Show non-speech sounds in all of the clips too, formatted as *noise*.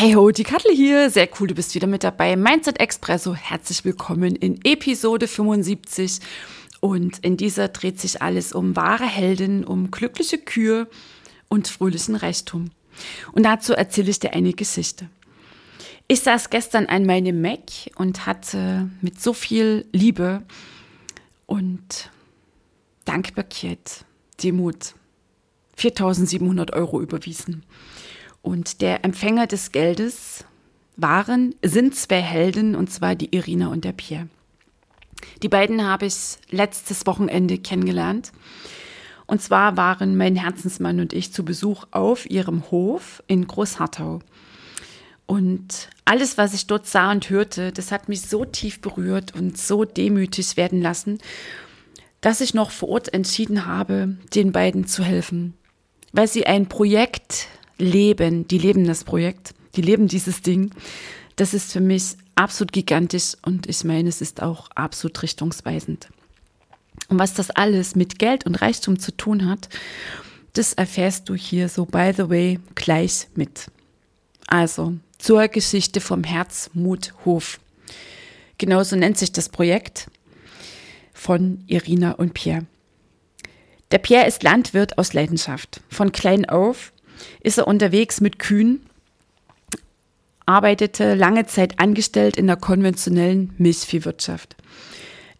Hey ho, die Kattel hier. Sehr cool, du bist wieder mit dabei. Mindset Expresso. Herzlich willkommen in Episode 75. Und in dieser dreht sich alles um wahre Helden, um glückliche Kühe und fröhlichen Reichtum. Und dazu erzähle ich dir eine Geschichte. Ich saß gestern an meinem Mac und hatte mit so viel Liebe und Dankbarkeit, Demut 4700 Euro überwiesen. Und der Empfänger des Geldes waren, sind zwei Helden, und zwar die Irina und der Pierre. Die beiden habe ich letztes Wochenende kennengelernt. Und zwar waren mein Herzensmann und ich zu Besuch auf ihrem Hof in Großhartau. Und alles, was ich dort sah und hörte, das hat mich so tief berührt und so demütig werden lassen, dass ich noch vor Ort entschieden habe, den beiden zu helfen, weil sie ein Projekt leben, die leben das Projekt, die leben dieses Ding. Das ist für mich absolut gigantisch und ich meine, es ist auch absolut richtungsweisend. Und was das alles mit Geld und Reichtum zu tun hat, das erfährst du hier so, by the way, gleich mit. Also zur Geschichte vom Herzmuthof. Genauso nennt sich das Projekt von Irina und Pierre. Der Pierre ist Landwirt aus Leidenschaft. Von klein auf ist er unterwegs mit Kühen, arbeitete lange Zeit angestellt in der konventionellen Milchviehwirtschaft.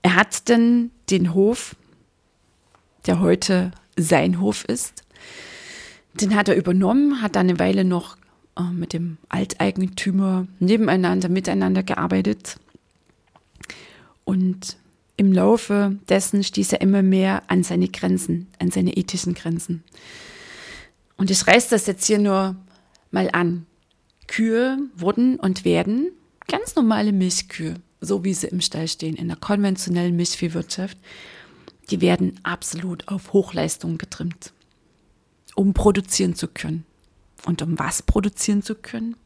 Er hat dann den Hof, der heute sein Hof ist, den hat er übernommen, hat dann eine Weile noch äh, mit dem Alteigentümer nebeneinander, miteinander gearbeitet. Und im Laufe dessen stieß er immer mehr an seine Grenzen, an seine ethischen Grenzen. Und ich reiße das jetzt hier nur mal an. Kühe wurden und werden ganz normale Milchkühe, so wie sie im Stall stehen, in der konventionellen Milchviehwirtschaft, die werden absolut auf Hochleistung getrimmt, um produzieren zu können. Und um was produzieren zu können?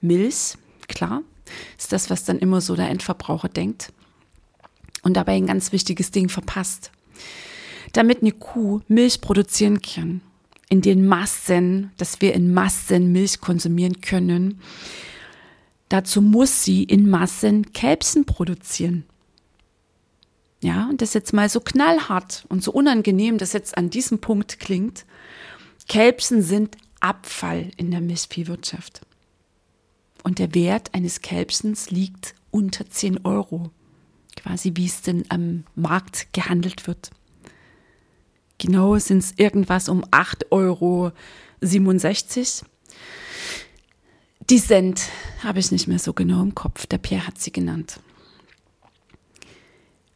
Milch, klar, ist das, was dann immer so der Endverbraucher denkt. Und dabei ein ganz wichtiges Ding verpasst. Damit eine Kuh Milch produzieren kann, in den Massen, dass wir in Massen Milch konsumieren können. Dazu muss sie in Massen Kälbsen produzieren. Ja, und das jetzt mal so knallhart und so unangenehm, das jetzt an diesem Punkt klingt. Kälbsen sind Abfall in der Milchviehwirtschaft. Und der Wert eines Kälbsens liegt unter 10 Euro, quasi wie es denn am Markt gehandelt wird. Genau sind es irgendwas um 8,67 Euro. Die Cent habe ich nicht mehr so genau im Kopf. Der Pierre hat sie genannt.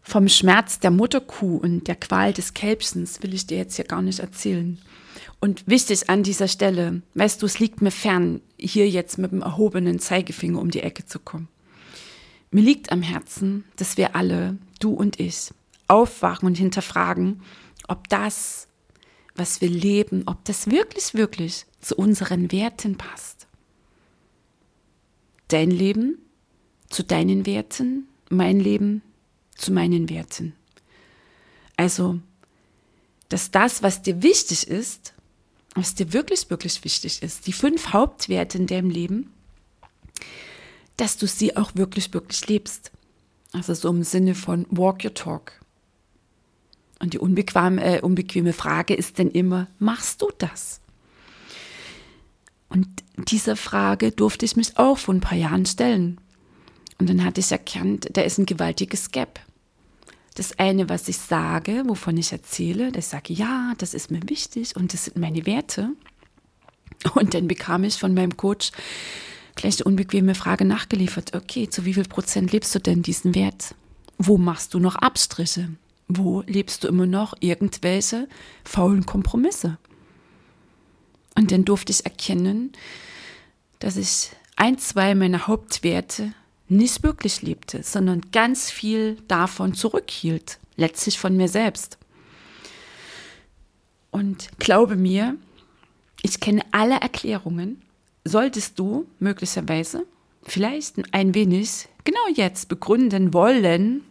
Vom Schmerz der Mutterkuh und der Qual des Kälbchens will ich dir jetzt hier gar nicht erzählen. Und wichtig an dieser Stelle, weißt du, es liegt mir fern, hier jetzt mit dem erhobenen Zeigefinger um die Ecke zu kommen. Mir liegt am Herzen, dass wir alle, du und ich, aufwachen und hinterfragen, ob das, was wir leben, ob das wirklich, wirklich zu unseren Werten passt. Dein Leben zu deinen Werten, mein Leben zu meinen Werten. Also, dass das, was dir wichtig ist, was dir wirklich, wirklich wichtig ist, die fünf Hauptwerte in deinem Leben, dass du sie auch wirklich, wirklich lebst. Also so im Sinne von Walk Your Talk. Und die unbequeme, äh, unbequeme Frage ist denn immer, machst du das? Und dieser Frage durfte ich mich auch vor ein paar Jahren stellen. Und dann hatte ich erkannt, da ist ein gewaltiges Gap. Das eine, was ich sage, wovon ich erzähle, das sage ja, das ist mir wichtig und das sind meine Werte. Und dann bekam ich von meinem Coach gleich die unbequeme Frage nachgeliefert, okay, zu wie viel Prozent lebst du denn diesen Wert? Wo machst du noch Abstriche? Wo lebst du immer noch irgendwelche faulen Kompromisse? Und dann durfte ich erkennen, dass ich ein, zwei meiner Hauptwerte nicht wirklich lebte, sondern ganz viel davon zurückhielt, letztlich von mir selbst. Und glaube mir, ich kenne alle Erklärungen. Solltest du möglicherweise vielleicht ein wenig genau jetzt begründen wollen,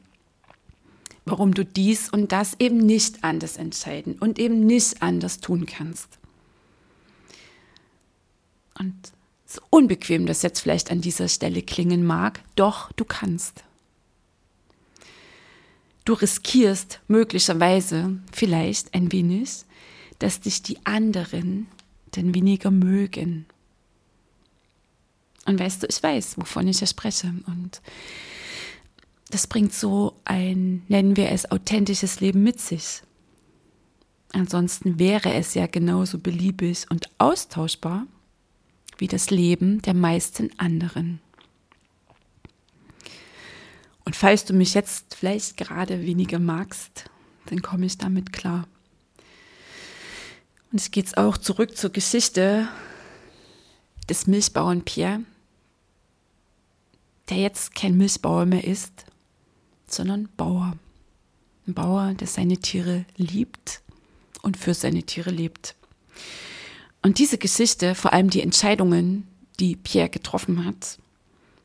warum du dies und das eben nicht anders entscheiden und eben nicht anders tun kannst. Und so unbequem das jetzt vielleicht an dieser Stelle klingen mag, doch du kannst. Du riskierst möglicherweise vielleicht ein wenig, dass dich die anderen denn weniger mögen. Und weißt du, ich weiß, wovon ich ja spreche. Und das bringt so ein, nennen wir es, authentisches Leben mit sich. Ansonsten wäre es ja genauso beliebig und austauschbar wie das Leben der meisten anderen. Und falls du mich jetzt vielleicht gerade weniger magst, dann komme ich damit klar. Und es geht auch zurück zur Geschichte des Milchbauern Pierre, der jetzt kein Milchbauer mehr ist, sondern Bauer. Ein Bauer, der seine Tiere liebt und für seine Tiere lebt. Und diese Geschichte, vor allem die Entscheidungen, die Pierre getroffen hat,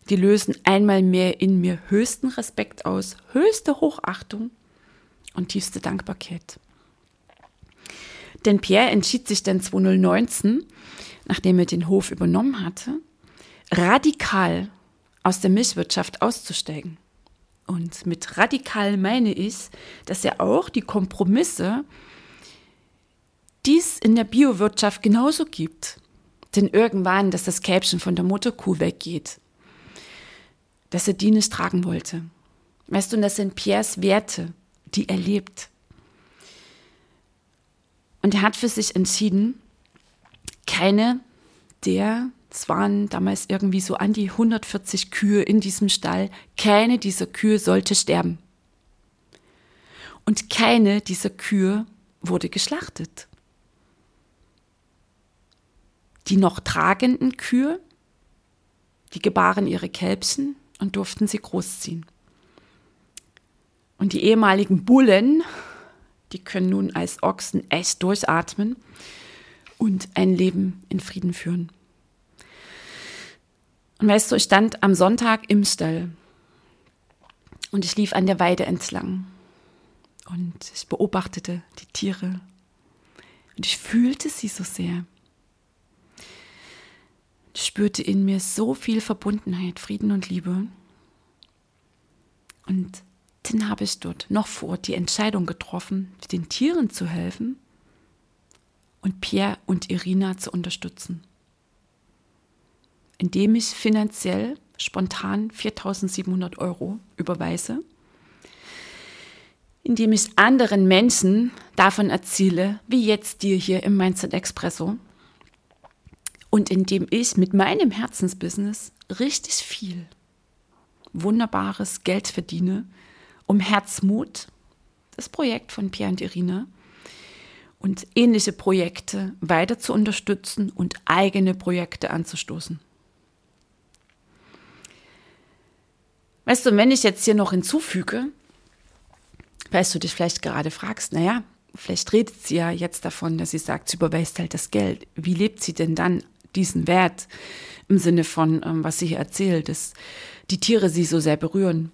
die lösen einmal mehr in mir höchsten Respekt aus, höchste Hochachtung und tiefste Dankbarkeit. Denn Pierre entschied sich dann 2019, nachdem er den Hof übernommen hatte, radikal aus der Milchwirtschaft auszusteigen. Und mit radikal meine ich, dass er auch die Kompromisse, die es in der Biowirtschaft genauso gibt. Denn irgendwann, dass das Kälbchen von der Mutterkuh weggeht, dass er die nicht tragen wollte. Weißt du, und das sind Pierres Werte, die er lebt. Und er hat für sich entschieden, keine der, es waren damals irgendwie so an die 140 Kühe in diesem Stall, keine dieser Kühe sollte sterben. Und keine dieser Kühe wurde geschlachtet. Die noch tragenden Kühe, die gebaren ihre Kälbchen und durften sie großziehen. Und die ehemaligen Bullen, die können nun als Ochsen echt durchatmen und ein Leben in Frieden führen. Und weißt du, ich stand am Sonntag im Stall und ich lief an der Weide entlang und ich beobachtete die Tiere und ich fühlte sie so sehr. Ich spürte in mir so viel Verbundenheit, Frieden und Liebe. Und dann habe ich dort noch vor Ort die Entscheidung getroffen, den Tieren zu helfen und Pierre und Irina zu unterstützen. Indem ich finanziell spontan 4700 Euro überweise, indem ich anderen Menschen davon erzähle, wie jetzt dir hier im Mindset Expresso, und indem ich mit meinem Herzensbusiness richtig viel wunderbares Geld verdiene, um Herzmut, das Projekt von Pierre und Irina, und ähnliche Projekte weiter zu unterstützen und eigene Projekte anzustoßen. Weißt du, wenn ich jetzt hier noch hinzufüge, weißt du dich vielleicht gerade fragst, naja, vielleicht redet sie ja jetzt davon, dass sie sagt, sie überweist halt das Geld. Wie lebt sie denn dann diesen Wert im Sinne von, ähm, was sie hier erzählt, dass die Tiere sie so sehr berühren?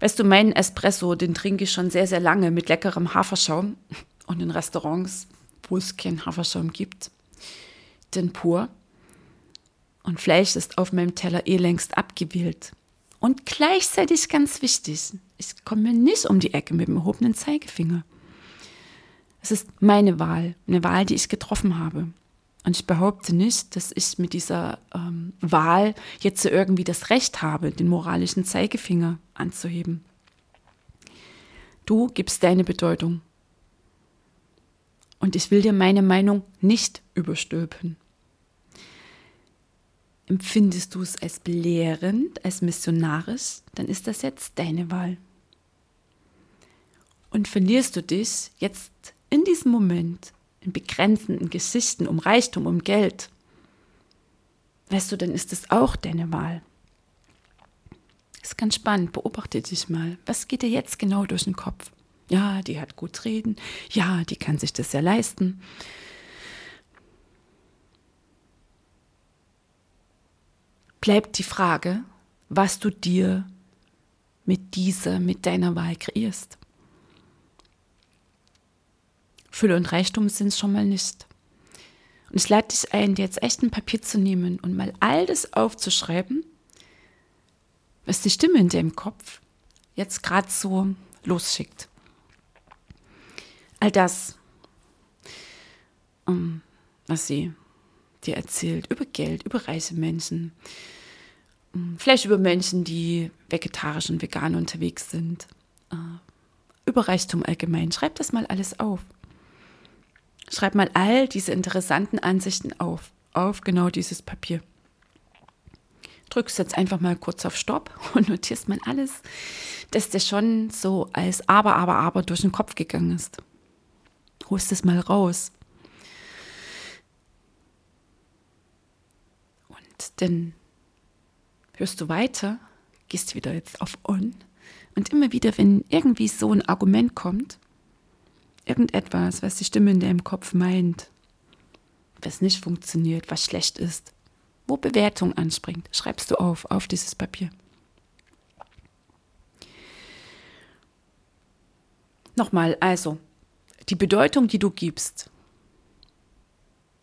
Weißt du, meinen Espresso, den trinke ich schon sehr, sehr lange mit leckerem Haferschaum *laughs* und in Restaurants, wo es keinen Haferschaum gibt, denn pur. Und Fleisch ist auf meinem Teller eh längst abgewählt. Und gleichzeitig ganz wichtig, ich komme nicht um die Ecke mit dem erhobenen Zeigefinger. Es ist meine Wahl, eine Wahl, die ich getroffen habe. Und ich behaupte nicht, dass ich mit dieser ähm, Wahl jetzt irgendwie das Recht habe, den moralischen Zeigefinger anzuheben. Du gibst deine Bedeutung. Und ich will dir meine Meinung nicht überstülpen. Empfindest du es als belehrend, als missionarisch, dann ist das jetzt deine Wahl. Und verlierst du dich jetzt in diesem Moment in begrenzenden Geschichten um Reichtum, um Geld, weißt du, dann ist es auch deine Wahl. Ist ganz spannend, beobachte dich mal. Was geht dir jetzt genau durch den Kopf? Ja, die hat gut reden. Ja, die kann sich das ja leisten. Bleibt die Frage, was du dir mit dieser, mit deiner Wahl kreierst. Fülle und Reichtum sind es schon mal nicht. Und ich lade dich ein, dir jetzt echt ein Papier zu nehmen und mal all das aufzuschreiben, was die Stimme in deinem Kopf jetzt gerade so losschickt. All das, ähm, was sie dir erzählt über Geld, über reiche Menschen, ähm, vielleicht über Menschen, die vegetarisch und vegan unterwegs sind, äh, über Reichtum allgemein. Schreib das mal alles auf. Schreib mal all diese interessanten Ansichten auf, auf genau dieses Papier. Drückst jetzt einfach mal kurz auf Stopp *laughs* und notierst mal alles, das dir schon so als aber, aber, aber durch den Kopf gegangen ist. Holst es mal raus. Und dann hörst du weiter, gehst wieder jetzt auf On und immer wieder, wenn irgendwie so ein Argument kommt, Irgendetwas, was die Stimme in deinem Kopf meint, was nicht funktioniert, was schlecht ist, wo Bewertung anspringt, schreibst du auf, auf dieses Papier. Nochmal, also, die Bedeutung, die du gibst,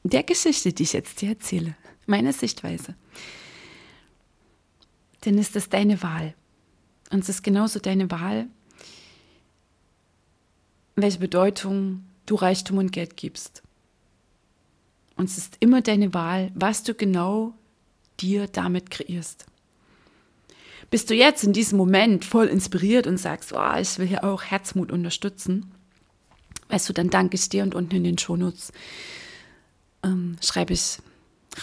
der Geschichte, die ich jetzt dir erzähle, meine Sichtweise, dann ist es deine Wahl. Und es ist genauso deine Wahl, welche Bedeutung du Reichtum und Geld gibst. Und es ist immer deine Wahl, was du genau dir damit kreierst. Bist du jetzt in diesem Moment voll inspiriert und sagst, oh, ich will hier auch Herzmut unterstützen, weißt du, dann danke ich dir und unten in den Shownotes ähm, schreibe ich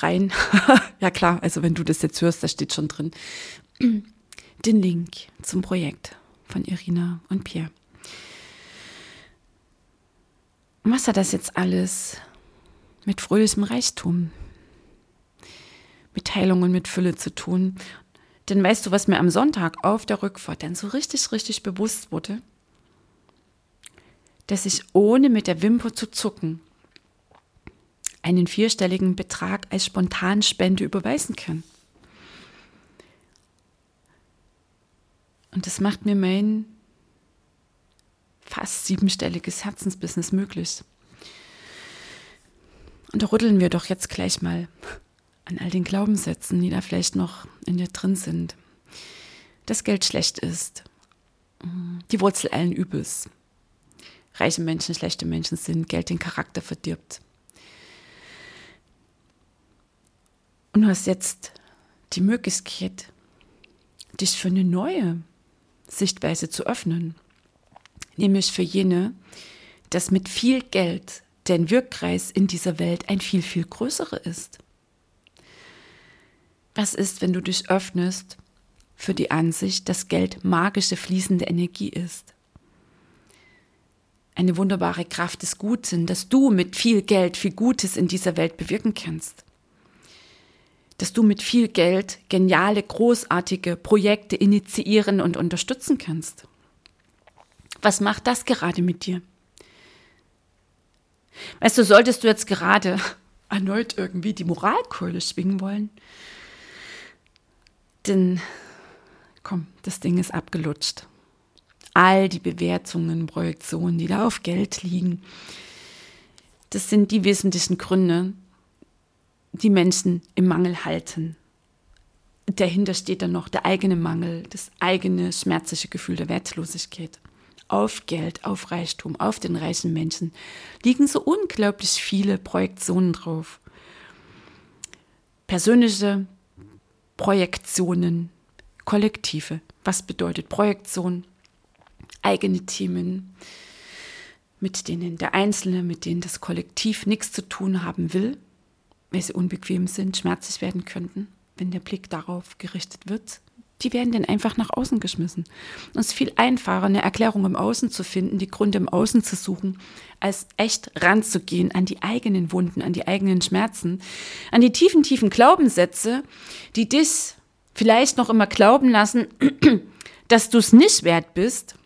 rein. *laughs* ja klar, also wenn du das jetzt hörst, da steht schon drin, *clears throat* den Link zum Projekt von Irina und Pierre. was hat das jetzt alles mit fröhlichem Reichtum, mit Teilung und mit Fülle zu tun? Denn weißt du, was mir am Sonntag auf der Rückfahrt dann so richtig, richtig bewusst wurde? Dass ich ohne mit der Wimper zu zucken einen vierstelligen Betrag als Spontanspende überweisen kann. Und das macht mir mein fast siebenstelliges Herzensbusiness möglich. Und da rütteln wir doch jetzt gleich mal an all den Glaubenssätzen, die da vielleicht noch in dir drin sind. Dass Geld schlecht ist. Die Wurzel allen Übels. Reiche Menschen, schlechte Menschen sind, Geld den Charakter verdirbt. Und du hast jetzt die Möglichkeit, dich für eine neue Sichtweise zu öffnen nämlich für jene, dass mit viel Geld der Wirkkreis in dieser Welt ein viel, viel größerer ist. Was ist, wenn du dich öffnest für die Ansicht, dass Geld magische fließende Energie ist? Eine wunderbare Kraft des Guten, dass du mit viel Geld viel Gutes in dieser Welt bewirken kannst. Dass du mit viel Geld geniale, großartige Projekte initiieren und unterstützen kannst. Was macht das gerade mit dir? Weißt du, solltest du jetzt gerade *laughs* erneut irgendwie die Moralkeule schwingen wollen, denn komm, das Ding ist abgelutscht. All die Bewertungen, Projektionen, die da auf Geld liegen, das sind die wesentlichen Gründe, die Menschen im Mangel halten. Dahinter steht dann noch der eigene Mangel, das eigene schmerzliche Gefühl der Wertlosigkeit auf Geld, auf Reichtum, auf den reichen Menschen liegen so unglaublich viele Projektionen drauf. Persönliche Projektionen, kollektive. Was bedeutet Projektion? Eigene Themen, mit denen der Einzelne, mit denen das Kollektiv nichts zu tun haben will, weil sie unbequem sind, schmerzlich werden könnten, wenn der Blick darauf gerichtet wird, die werden dann einfach nach außen geschmissen. Und es ist viel einfacher, eine Erklärung im Außen zu finden, die Gründe im Außen zu suchen, als echt ranzugehen an die eigenen Wunden, an die eigenen Schmerzen, an die tiefen, tiefen Glaubenssätze, die dich vielleicht noch immer glauben lassen, *clears throat* dass du es nicht wert bist,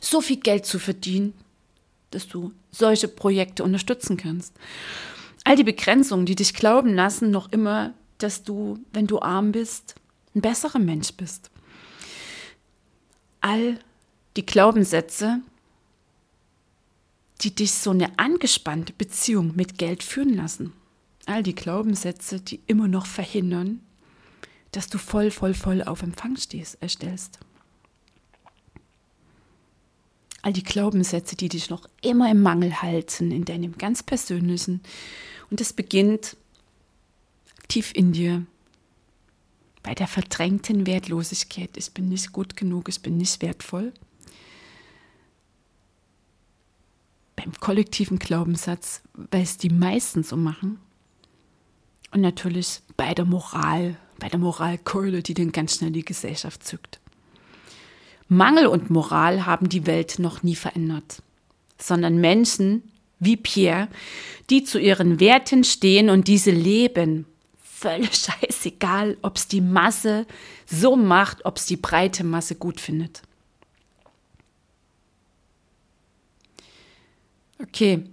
so viel Geld zu verdienen, dass du solche Projekte unterstützen kannst. All die Begrenzungen, die dich glauben lassen, noch immer, dass du, wenn du arm bist, ein besserer Mensch bist. All die Glaubenssätze, die dich so eine angespannte Beziehung mit Geld führen lassen. All die Glaubenssätze, die immer noch verhindern, dass du voll, voll, voll auf Empfang stehst, erstellst. All die Glaubenssätze, die dich noch immer im Mangel halten, in deinem ganz persönlichen. Und es beginnt tief in dir, bei der verdrängten Wertlosigkeit. Ich bin nicht gut genug, ich bin nicht wertvoll. Beim kollektiven Glaubenssatz, weil es die meisten so machen. Und natürlich bei der Moral, bei der Moralkeule, die den ganz schnell die Gesellschaft zückt. Mangel und Moral haben die Welt noch nie verändert, sondern Menschen wie Pierre, die zu ihren Werten stehen und diese leben völlig *laughs* scheißegal, ob es die Masse so macht, ob es die breite Masse gut findet. Okay,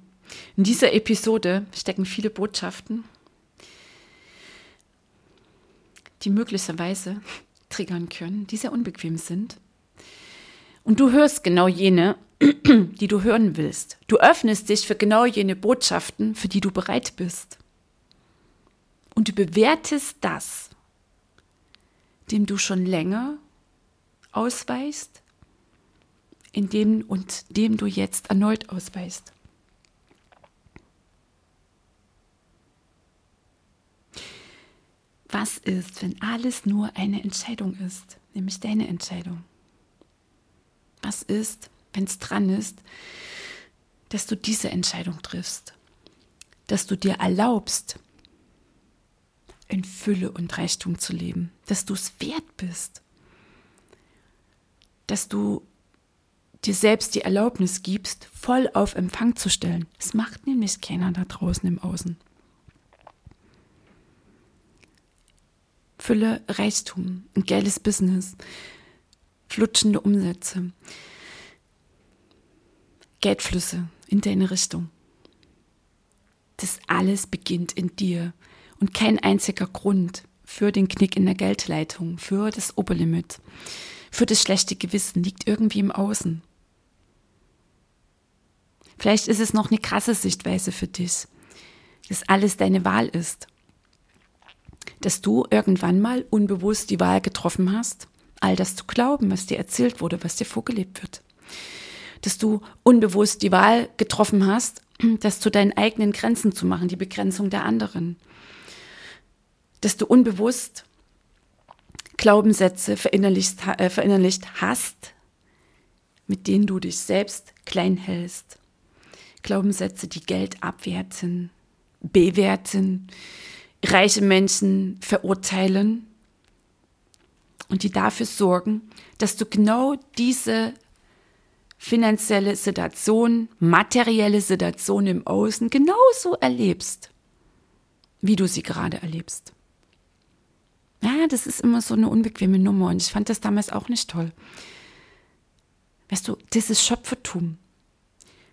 in dieser Episode stecken viele Botschaften, die möglicherweise triggern können, die sehr unbequem sind. Und du hörst genau jene, *clears throat* die du hören willst. Du öffnest dich für genau jene Botschaften, für die du bereit bist. Und du bewertest das, dem du schon länger ausweist, in dem und dem du jetzt erneut ausweist. Was ist, wenn alles nur eine Entscheidung ist, nämlich deine Entscheidung? Was ist, wenn es dran ist, dass du diese Entscheidung triffst, dass du dir erlaubst, in Fülle und Reichtum zu leben, dass du es wert bist, dass du dir selbst die Erlaubnis gibst, voll auf Empfang zu stellen. Es macht nämlich keiner da draußen im Außen. Fülle, Reichtum, ein geiles Business, flutschende Umsätze, Geldflüsse in deine Richtung. Das alles beginnt in dir und kein einziger Grund für den Knick in der Geldleitung, für das Oberlimit, für das schlechte Gewissen liegt irgendwie im Außen. Vielleicht ist es noch eine krasse Sichtweise für dich, dass alles deine Wahl ist. Dass du irgendwann mal unbewusst die Wahl getroffen hast, all das zu glauben, was dir erzählt wurde, was dir vorgelebt wird. Dass du unbewusst die Wahl getroffen hast, *clears throat* das zu deinen eigenen Grenzen zu machen, die Begrenzung der anderen dass du unbewusst Glaubenssätze verinnerlicht, äh, verinnerlicht hast, mit denen du dich selbst klein hältst. Glaubenssätze, die Geld abwerten, bewerten, reiche Menschen verurteilen und die dafür sorgen, dass du genau diese finanzielle Situation, materielle Situation im Außen genauso erlebst, wie du sie gerade erlebst. Ja, das ist immer so eine unbequeme Nummer und ich fand das damals auch nicht toll. Weißt du, das ist Schöpfertum.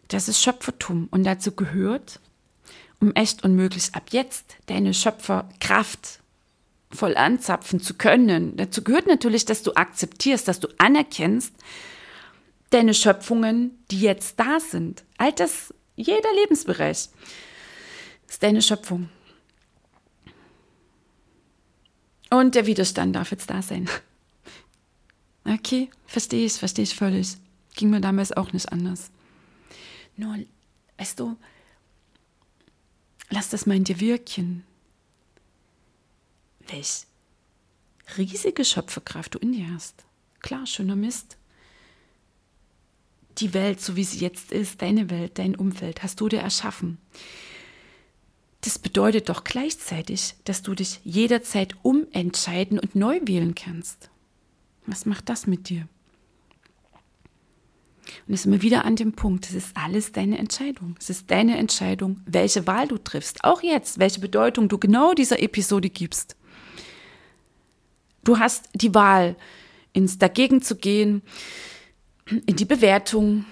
Das ist Schöpfertum und dazu gehört, um echt unmöglich ab jetzt deine Schöpferkraft voll anzapfen zu können. Dazu gehört natürlich, dass du akzeptierst, dass du anerkennst, deine Schöpfungen, die jetzt da sind. All das, jeder Lebensbereich ist deine Schöpfung. Und der Widerstand darf jetzt da sein. Okay, verstehe ich, verstehe ich völlig. Ging mir damals auch nicht anders. Nur, weißt du, lass das mal in dir wirken. Welch riesige Schöpferkraft du in dir hast. Klar, schöner Mist. Die Welt, so wie sie jetzt ist, deine Welt, dein Umfeld, hast du dir erschaffen. Das bedeutet doch gleichzeitig, dass du dich jederzeit umentscheiden und neu wählen kannst. Was macht das mit dir? Und es ist immer wieder an dem Punkt, es ist alles deine Entscheidung. Es ist deine Entscheidung, welche Wahl du triffst. Auch jetzt, welche Bedeutung du genau dieser Episode gibst. Du hast die Wahl, ins Dagegen zu gehen, in die Bewertung,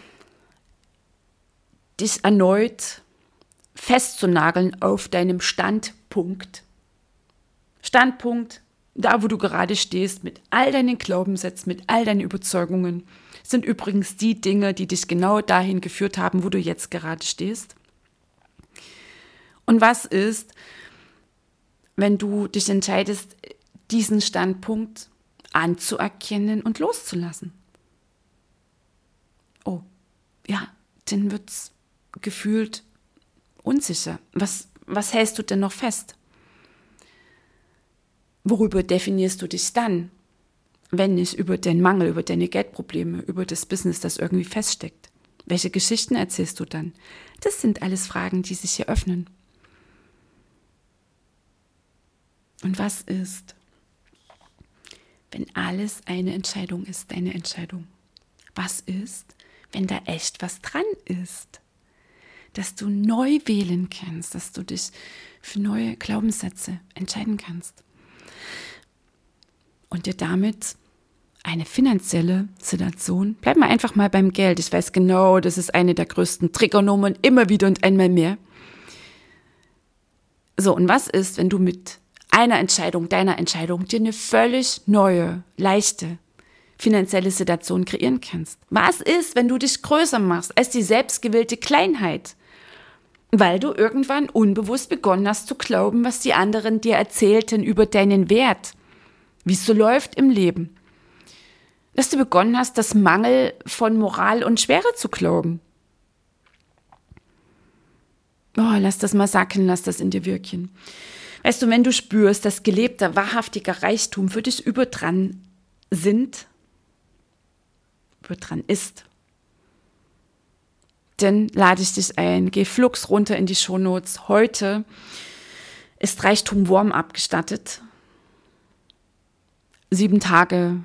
dich erneut festzunageln auf deinem Standpunkt. Standpunkt, da wo du gerade stehst, mit all deinen Glaubenssätzen, mit all deinen Überzeugungen, sind übrigens die Dinge, die dich genau dahin geführt haben, wo du jetzt gerade stehst. Und was ist, wenn du dich entscheidest, diesen Standpunkt anzuerkennen und loszulassen? Ja, dann wird es gefühlt unsicher. Was, was hältst du denn noch fest? Worüber definierst du dich dann? wenn nicht über den Mangel, über deine Geldprobleme, über das Business, das irgendwie feststeckt? Welche Geschichten erzählst du dann? Das sind alles Fragen, die sich hier öffnen. Und was ist, wenn alles eine Entscheidung ist, deine Entscheidung? Was ist, wenn da echt was dran ist? Dass du neu wählen kannst, dass du dich für neue Glaubenssätze entscheiden kannst und dir damit eine finanzielle Situation. Bleib mal einfach mal beim Geld. Ich weiß genau, das ist eine der größten Triggernummern, immer wieder und einmal mehr. So, und was ist, wenn du mit einer Entscheidung, deiner Entscheidung, dir eine völlig neue, leichte finanzielle Situation kreieren kannst? Was ist, wenn du dich größer machst als die selbstgewählte Kleinheit? Weil du irgendwann unbewusst begonnen hast zu glauben, was die anderen dir erzählten über deinen Wert, wie es so läuft im Leben dass du begonnen hast, das Mangel von Moral und Schwere zu glauben. Oh, lass das mal sacken, lass das in dir wirken. Weißt du, wenn du spürst, dass gelebter, wahrhaftiger Reichtum für dich überdran sind, überdran ist, dann lade ich dich ein, geh flugs runter in die Shownotes. Heute ist Reichtum Warm abgestattet. Sieben Tage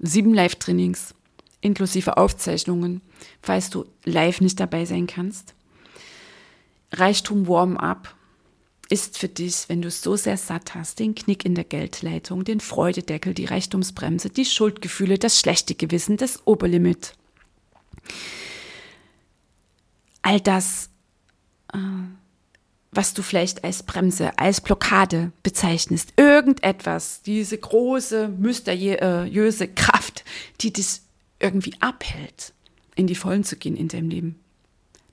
sieben Live-Trainings inklusive Aufzeichnungen, falls du live nicht dabei sein kannst. Reichtum Warm-up ist für dich, wenn du es so sehr satt hast, den Knick in der Geldleitung, den Freudedeckel, die Reichtumsbremse, die Schuldgefühle, das schlechte Gewissen, das Oberlimit. All das äh, was du vielleicht als Bremse, als Blockade bezeichnest. Irgendetwas, diese große, mysteriöse Kraft, die dich irgendwie abhält, in die Vollen zu gehen in deinem Leben.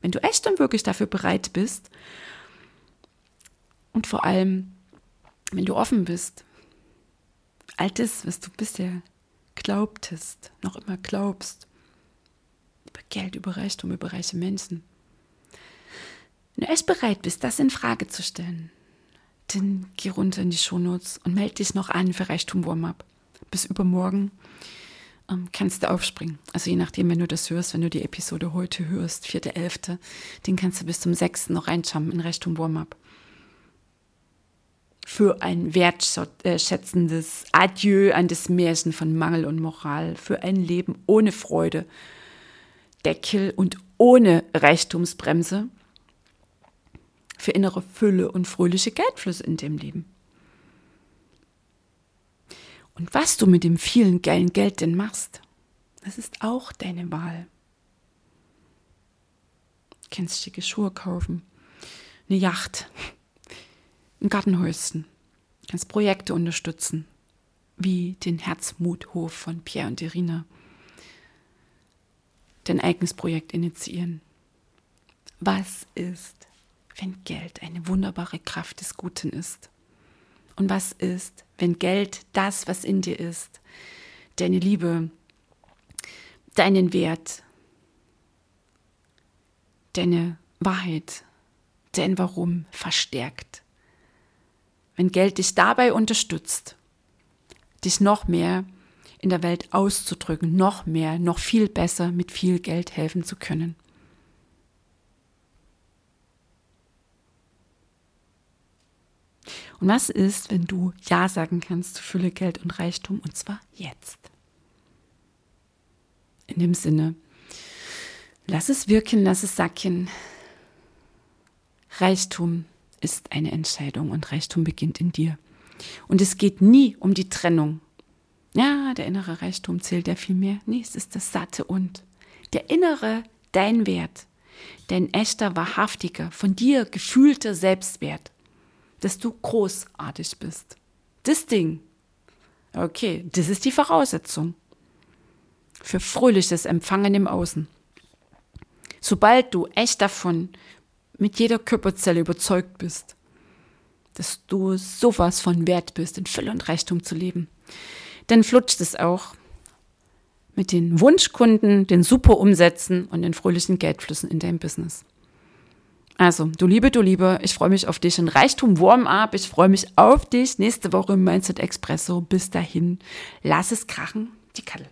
Wenn du echt und wirklich dafür bereit bist und vor allem, wenn du offen bist, all das, was du bisher glaubtest, noch immer glaubst, über Geld, über Reichtum, über reiche Menschen, wenn du echt bereit bist, das in Frage zu stellen, dann geh runter in die Shownotes und melde dich noch an für Reichtum Warm-Up. Bis übermorgen ähm, kannst du aufspringen. Also je nachdem, wenn du das hörst, wenn du die Episode heute hörst, 4.11., den kannst du bis zum 6. noch reinschauen in Reichtum Warm-Up. Für ein wertschätzendes Adieu an das Märchen von Mangel und Moral, für ein Leben ohne Freude, Deckel und ohne Reichtumsbremse für innere Fülle und fröhliche Geldflüsse in dem Leben. Und was du mit dem vielen geilen Geld denn machst, das ist auch deine Wahl. Du kannst schicke Schuhe kaufen, eine Yacht, ein Gartenhäuschen, kannst Projekte unterstützen, wie den Herzmuthof von Pierre und Irina, dein eigenes Projekt initiieren. Was ist wenn Geld eine wunderbare Kraft des Guten ist? Und was ist, wenn Geld das, was in dir ist, deine Liebe, deinen Wert, deine Wahrheit, dein Warum verstärkt? Wenn Geld dich dabei unterstützt, dich noch mehr in der Welt auszudrücken, noch mehr, noch viel besser mit viel Geld helfen zu können. Und was ist, wenn du Ja sagen kannst zu Fülle, Geld und Reichtum und zwar jetzt? In dem Sinne, lass es wirken, lass es sacken. Reichtum ist eine Entscheidung und Reichtum beginnt in dir. Und es geht nie um die Trennung. Ja, der innere Reichtum zählt ja viel mehr. Nee, es ist das satte und. Der innere, dein Wert, dein echter, wahrhaftiger, von dir gefühlter Selbstwert, dass du großartig bist. Das Ding. Okay, das ist die Voraussetzung für fröhliches Empfangen im Außen. Sobald du echt davon mit jeder Körperzelle überzeugt bist, dass du sowas von wert bist, in Fülle und Reichtum zu leben, dann flutscht es auch mit den Wunschkunden, den super Umsätzen und den fröhlichen Geldflüssen in deinem Business. Also, du Liebe, du Liebe, ich freue mich auf dich in Reichtum Warm-up. Ich freue mich auf dich nächste Woche im Mindset Expresso. Bis dahin, lass es krachen, die Kattel.